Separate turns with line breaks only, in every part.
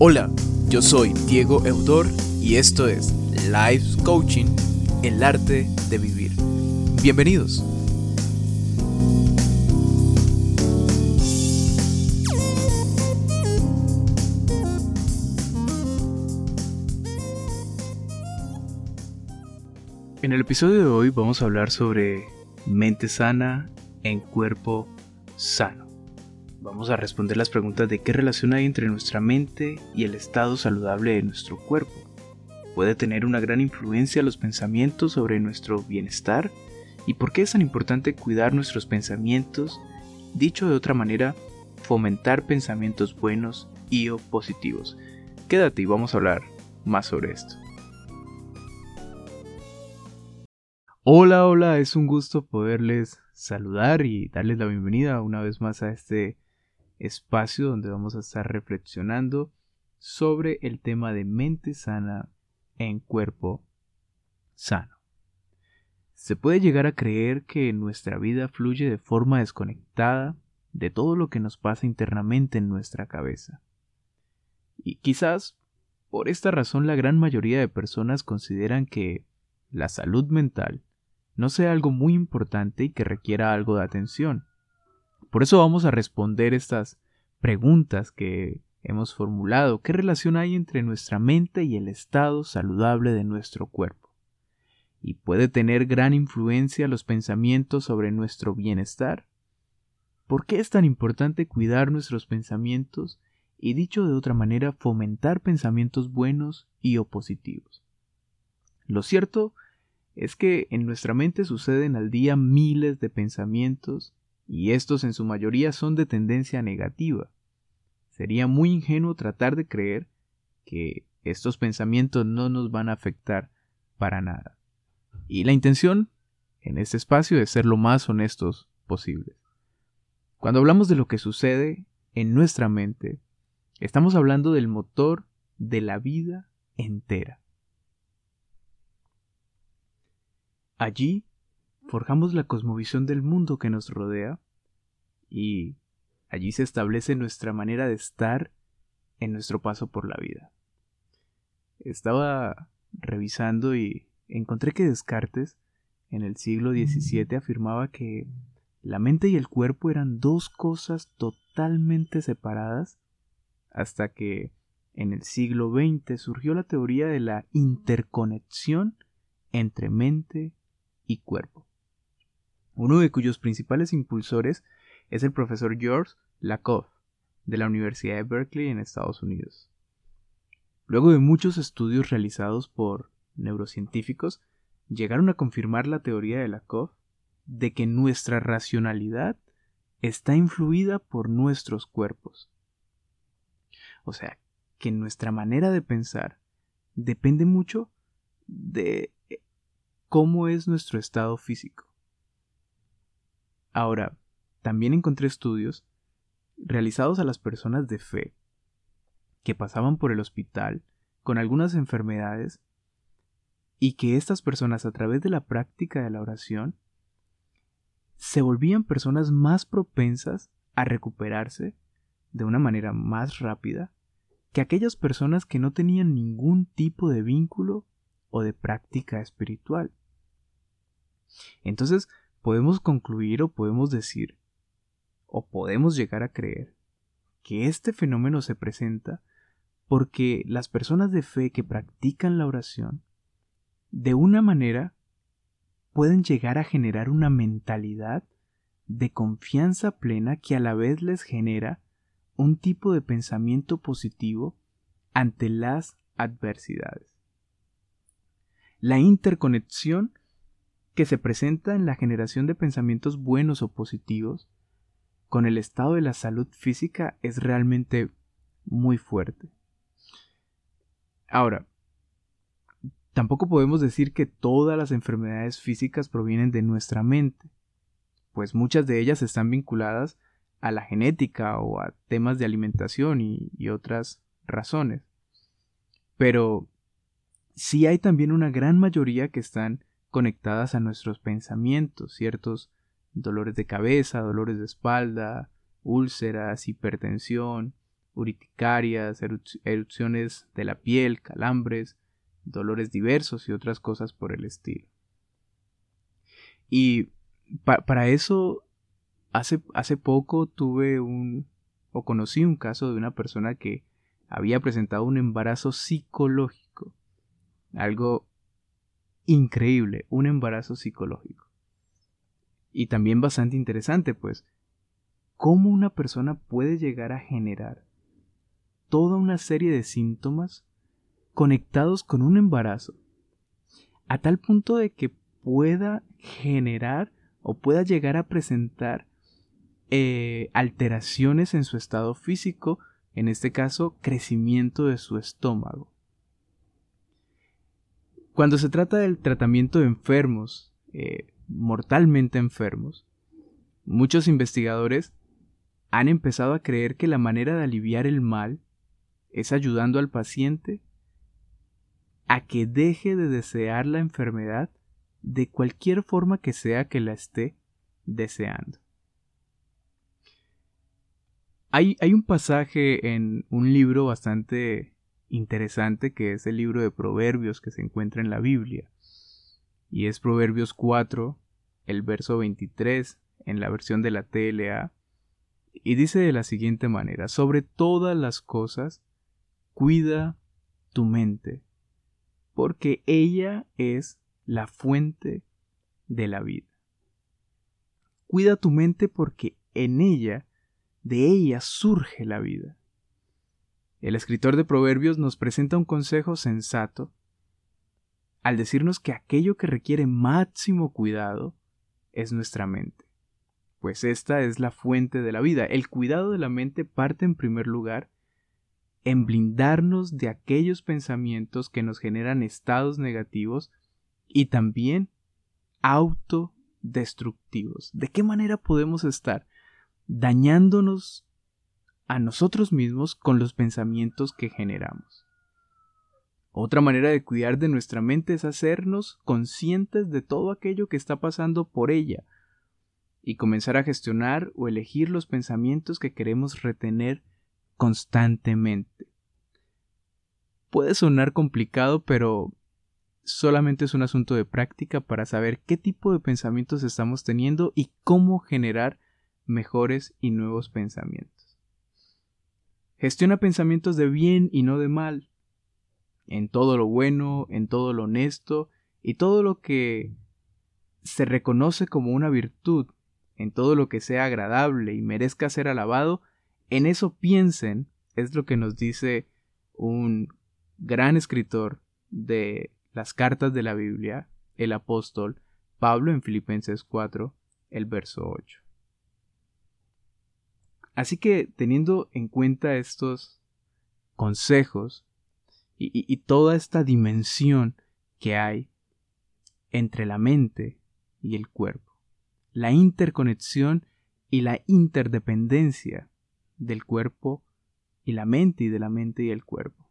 Hola, yo soy Diego Eudor y esto es Life Coaching, el arte de vivir. Bienvenidos. En el episodio de hoy vamos a hablar sobre mente sana en cuerpo sano. Vamos a responder las preguntas de qué relación hay entre nuestra mente y el estado saludable de nuestro cuerpo. ¿Puede tener una gran influencia los pensamientos sobre nuestro bienestar? ¿Y por qué es tan importante cuidar nuestros pensamientos? Dicho de otra manera, fomentar pensamientos buenos y o positivos. Quédate y vamos a hablar más sobre esto. Hola, hola, es un gusto poderles saludar y darles la bienvenida una vez más a este espacio donde vamos a estar reflexionando sobre el tema de mente sana en cuerpo sano. Se puede llegar a creer que nuestra vida fluye de forma desconectada de todo lo que nos pasa internamente en nuestra cabeza. Y quizás por esta razón la gran mayoría de personas consideran que la salud mental no sea algo muy importante y que requiera algo de atención. Por eso vamos a responder estas preguntas que hemos formulado. ¿Qué relación hay entre nuestra mente y el estado saludable de nuestro cuerpo? ¿Y puede tener gran influencia los pensamientos sobre nuestro bienestar? ¿Por qué es tan importante cuidar nuestros pensamientos y dicho de otra manera fomentar pensamientos buenos y opositivos? Lo cierto es que en nuestra mente suceden al día miles de pensamientos y estos en su mayoría son de tendencia negativa. Sería muy ingenuo tratar de creer que estos pensamientos no nos van a afectar para nada. Y la intención en este espacio es ser lo más honestos posible. Cuando hablamos de lo que sucede en nuestra mente, estamos hablando del motor de la vida entera. Allí forjamos la cosmovisión del mundo que nos rodea y allí se establece nuestra manera de estar en nuestro paso por la vida. Estaba revisando y encontré que Descartes en el siglo XVII afirmaba que la mente y el cuerpo eran dos cosas totalmente separadas hasta que en el siglo XX surgió la teoría de la interconexión entre mente y cuerpo. Uno de cuyos principales impulsores es el profesor George Lakoff de la Universidad de Berkeley en Estados Unidos. Luego de muchos estudios realizados por neurocientíficos, llegaron a confirmar la teoría de Lakoff de que nuestra racionalidad está influida por nuestros cuerpos. O sea, que nuestra manera de pensar depende mucho de cómo es nuestro estado físico. Ahora, también encontré estudios realizados a las personas de fe que pasaban por el hospital con algunas enfermedades y que estas personas a través de la práctica de la oración se volvían personas más propensas a recuperarse de una manera más rápida que aquellas personas que no tenían ningún tipo de vínculo o de práctica espiritual. Entonces, podemos concluir o podemos decir, o podemos llegar a creer, que este fenómeno se presenta porque las personas de fe que practican la oración, de una manera, pueden llegar a generar una mentalidad de confianza plena que a la vez les genera un tipo de pensamiento positivo ante las adversidades. La interconexión que se presenta en la generación de pensamientos buenos o positivos con el estado de la salud física es realmente muy fuerte. Ahora, tampoco podemos decir que todas las enfermedades físicas provienen de nuestra mente, pues muchas de ellas están vinculadas a la genética o a temas de alimentación y, otras razones. Pero sí hay también una gran mayoría que están conectadas a nuestros pensamientos, ciertos dolores de cabeza, dolores de espalda, úlceras, hipertensión urticarias, erupciones de la piel, calambres, dolores diversos y otras cosas por el estilo. Y para eso, hace, hace poco tuve un, o conocí un caso de una persona que había presentado un embarazo psicológico. Algo increíble, un embarazo psicológico. Y también bastante interesante, pues, cómo una persona puede llegar a generar toda una serie de síntomas conectados con un embarazo, a tal punto de que pueda generar o pueda llegar a presentar eh, alteraciones en su estado físico, en este caso crecimiento de su estómago. Cuando se trata del tratamiento de enfermos, eh, mortalmente enfermos, muchos investigadores han empezado a creer que la manera de aliviar el mal es ayudando al paciente a que deje de desear la enfermedad de cualquier forma que sea que la esté deseando. Hay, hay, un pasaje en un libro bastante interesante que es el libro de Proverbios que se encuentra en la Biblia. Y es Proverbios 4, el verso 23, en la versión de la TLA. Y dice de la siguiente manera, sobre todas las cosas, cuida tu mente, porque ella es la fuente de la vida. Cuida tu mente porque en ella, de ella surge la vida. El escritor de Proverbios nos presenta un consejo sensato al decirnos que aquello que requiere máximo cuidado es nuestra mente, pues esta es la fuente de la vida. El cuidado de la mente parte en primer lugar en blindarnos de aquellos pensamientos que nos generan estados negativos y también autodestructivos. ¿De qué manera podemos estar dañándonos a nosotros mismos con los pensamientos que generamos? Otra manera de cuidar de nuestra mente es hacernos conscientes de todo aquello que está pasando por ella y comenzar a gestionar o elegir los pensamientos que queremos retener constantemente. Puede sonar complicado, pero solamente es un asunto de práctica para saber qué tipo de pensamientos estamos teniendo y cómo generar mejores y nuevos pensamientos. Gestiona pensamientos de bien y no de mal, en todo lo bueno, en todo lo honesto y todo lo que se reconoce como una virtud, en todo lo que sea agradable y merezca ser alabado, en eso piensen, es lo que nos dice un gran escritor de las cartas de la Biblia, el apóstol Pablo en Filipenses 4, el verso 8. Así que teniendo en cuenta estos consejos y, toda esta dimensión que hay entre la mente y el cuerpo, la interconexión y la interdependencia del cuerpo y la mente y de la mente y el cuerpo.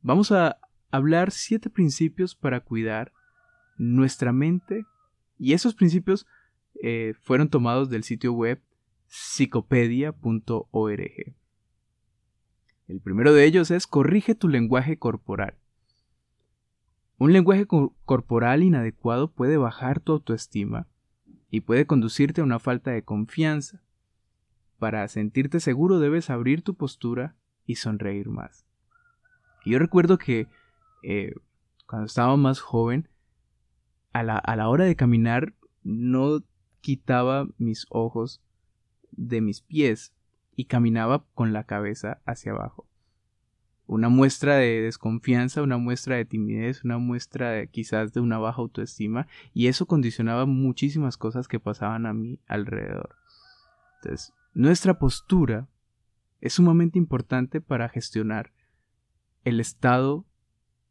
Vamos a hablar siete principios para cuidar nuestra mente y esos principios eh, fueron tomados del sitio web psicopedia.org. El primero de ellos es corrige tu lenguaje corporal. Un lenguaje corporal inadecuado puede bajar tu autoestima y puede conducirte a una falta de confianza, para sentirte seguro debes abrir tu postura y sonreír más. Yo recuerdo que eh, cuando estaba más joven, a la, a la hora de caminar no quitaba mis ojos de mis pies y caminaba con la cabeza hacia abajo. Una muestra de desconfianza, una muestra de timidez, una muestra de, quizás de una baja autoestima y eso condicionaba muchísimas cosas que pasaban a mi alrededor. Entonces, nuestra postura es sumamente importante para gestionar el estado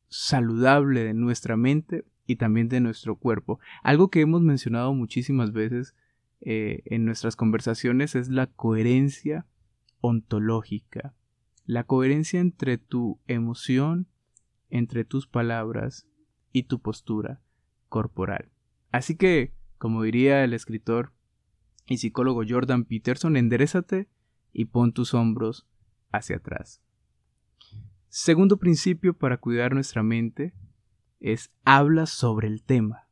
saludable de nuestra mente y también de nuestro cuerpo. Algo que hemos mencionado muchísimas veces eh, en nuestras conversaciones es la coherencia ontológica, la coherencia entre tu emoción, entre tus palabras y tu postura corporal. Así que, como diría el escritor y psicólogo Jordan Peterson, enderezate y pon tus hombros hacia atrás. Segundo principio para cuidar nuestra mente es habla sobre el tema.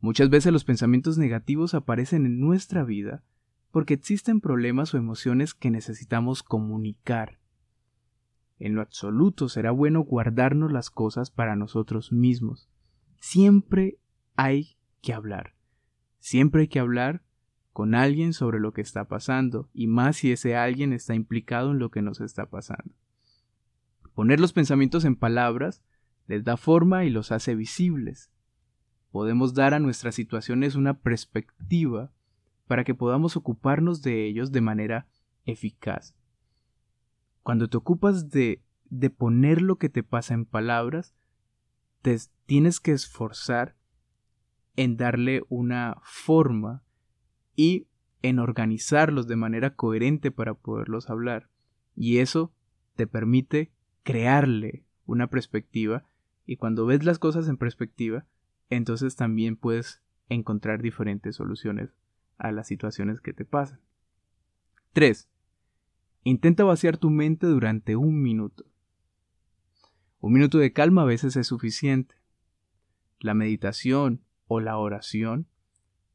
Muchas veces los pensamientos negativos aparecen en nuestra vida porque existen problemas o emociones que necesitamos comunicar. En lo absoluto será bueno guardarnos las cosas para nosotros mismos. Siempre hay que hablar. Siempre hay que hablar con alguien sobre lo que está pasando, y más si ese alguien está implicado en lo que nos está pasando. Poner los pensamientos en palabras les da forma y los hace visibles. Podemos dar a nuestras situaciones una perspectiva para que podamos ocuparnos de ellos de manera eficaz. Cuando te ocupas de, de poner lo que te pasa en palabras, te tienes que esforzar en darle una forma y en organizarlos de manera coherente para poderlos hablar. Y eso te permite crearle una perspectiva y cuando ves las cosas en perspectiva, entonces también puedes encontrar diferentes soluciones a las situaciones que te pasan. 3. Intenta vaciar tu mente durante un minuto. Un minuto de calma a veces es suficiente. La meditación o la oración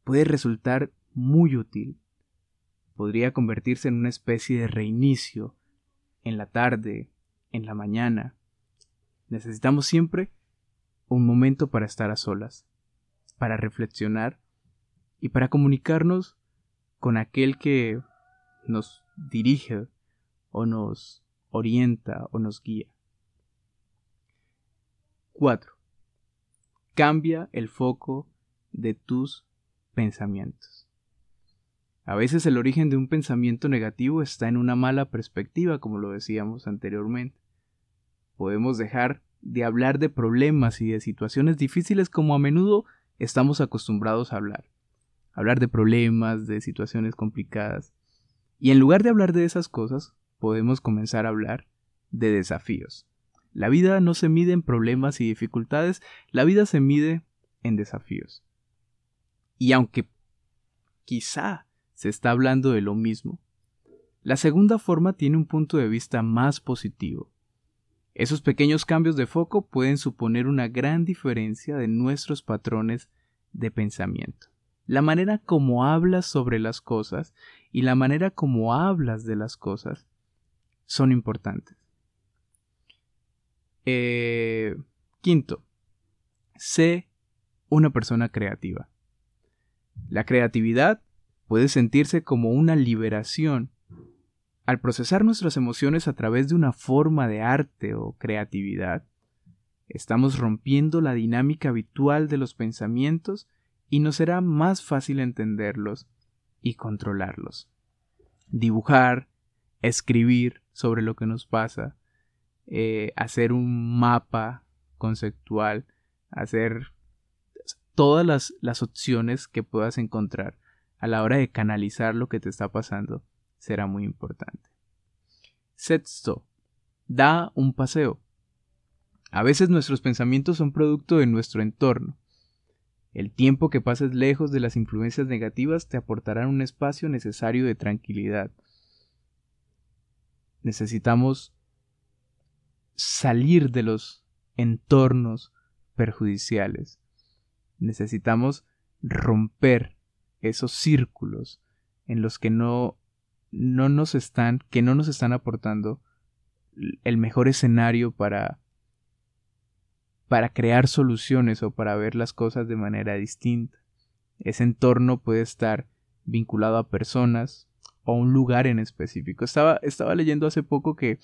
puede resultar muy útil. Podría convertirse en una especie de reinicio en la tarde, en la mañana. Necesitamos siempre un momento para estar a solas, para reflexionar y para comunicarnos con aquel que nos dirige o nos orienta o nos guía. 4. Cambia el foco de tus pensamientos. A veces el origen de un pensamiento negativo está en una mala perspectiva, como lo decíamos anteriormente. Podemos dejar de hablar de problemas y de situaciones difíciles como a menudo estamos acostumbrados a hablar hablar de problemas, de situaciones complicadas. Y en lugar de hablar de esas cosas, podemos comenzar a hablar de desafíos. La vida no se mide en problemas y dificultades, la vida se mide en desafíos. Y aunque quizá se está hablando de lo mismo, la segunda forma tiene un punto de vista más positivo. Esos pequeños cambios de foco pueden suponer una gran diferencia de nuestros patrones de pensamiento. La manera como hablas sobre las cosas y la manera como hablas de las cosas son importantes. Eh, quinto, sé una persona creativa. La creatividad puede sentirse como una liberación. Al procesar nuestras emociones a través de una forma de arte o creatividad, estamos rompiendo la dinámica habitual de los pensamientos y nos será más fácil entenderlos y controlarlos. Dibujar, escribir sobre lo que nos pasa, eh, hacer un mapa conceptual, hacer todas las, las opciones que puedas encontrar a la hora de canalizar lo que te está pasando será muy importante. Sexto, da un paseo. A veces nuestros pensamientos son producto de nuestro entorno. El tiempo que pases lejos de las influencias negativas te aportará un espacio necesario de tranquilidad. Necesitamos salir de los entornos perjudiciales. Necesitamos romper esos círculos en los que no, no nos están, que no nos están aportando el mejor escenario para para crear soluciones o para ver las cosas de manera distinta. Ese entorno puede estar vinculado a personas o a un lugar en específico. Estaba, estaba leyendo hace poco que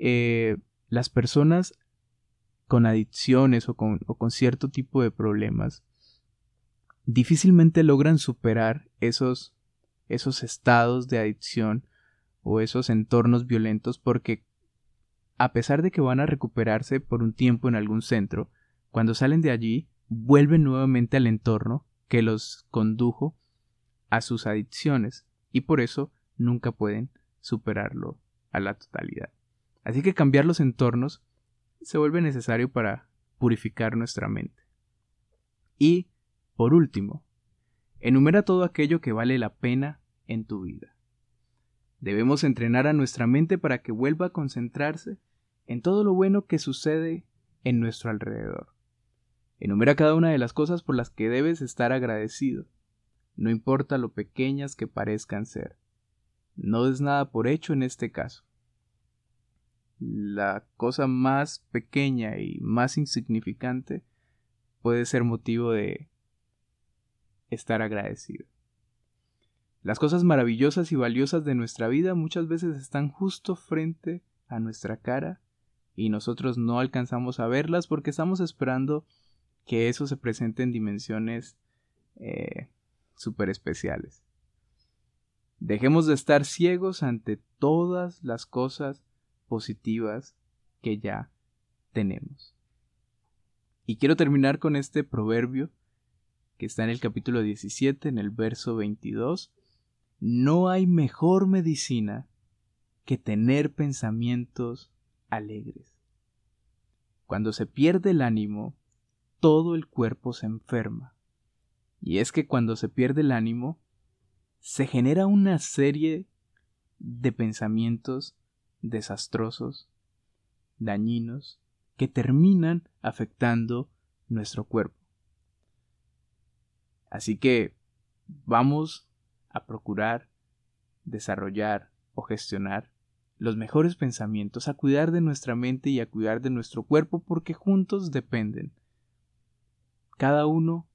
eh, las personas con adicciones o con, o con cierto tipo de problemas difícilmente logran superar esos, esos estados de adicción o esos entornos violentos porque a pesar de que van a recuperarse por un tiempo en algún centro, cuando salen de allí, vuelven nuevamente al entorno que los condujo a sus adicciones y por eso nunca pueden superarlo a la totalidad. Así que cambiar los entornos se vuelve necesario para purificar nuestra mente. Y, por último, enumera todo aquello que vale la pena en tu vida. Debemos entrenar a nuestra mente para que vuelva a concentrarse en todo lo bueno que sucede en nuestro alrededor. Enumera cada una de las cosas por las que debes estar agradecido, no importa lo pequeñas que parezcan ser. No des nada por hecho en este caso. La cosa más pequeña y más insignificante puede ser motivo de estar agradecido. Las cosas maravillosas y valiosas de nuestra vida muchas veces están justo frente a nuestra cara y nosotros no alcanzamos a verlas porque estamos esperando que eso se presente en dimensiones eh, especiales. Dejemos de estar ciegos ante todas las cosas positivas que ya tenemos. Y quiero terminar con este proverbio que está en el capítulo 17, en el verso 22, no hay mejor medicina que tener pensamientos alegres. Cuando se pierde el ánimo, todo el cuerpo se enferma. Y es que cuando se pierde el ánimo, se genera una serie de pensamientos desastrosos, dañinos, que terminan afectando nuestro cuerpo. Así que vamos a procurar desarrollar o gestionar los mejores pensamientos, a cuidar de nuestra mente y a cuidar de nuestro cuerpo porque juntos dependen. Cada uno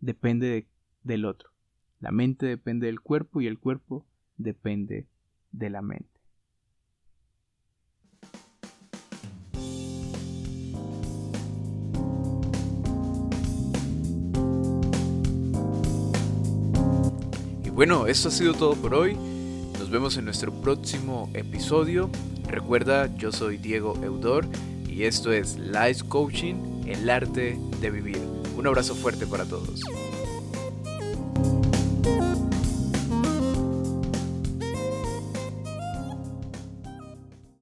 depende del otro. La mente depende del cuerpo y el cuerpo depende de la mente. Bueno, esto ha sido todo por hoy. Nos vemos en nuestro próximo episodio. Recuerda, yo soy Diego Eudor y esto es Life Coaching, el arte de vivir. Un abrazo fuerte para todos.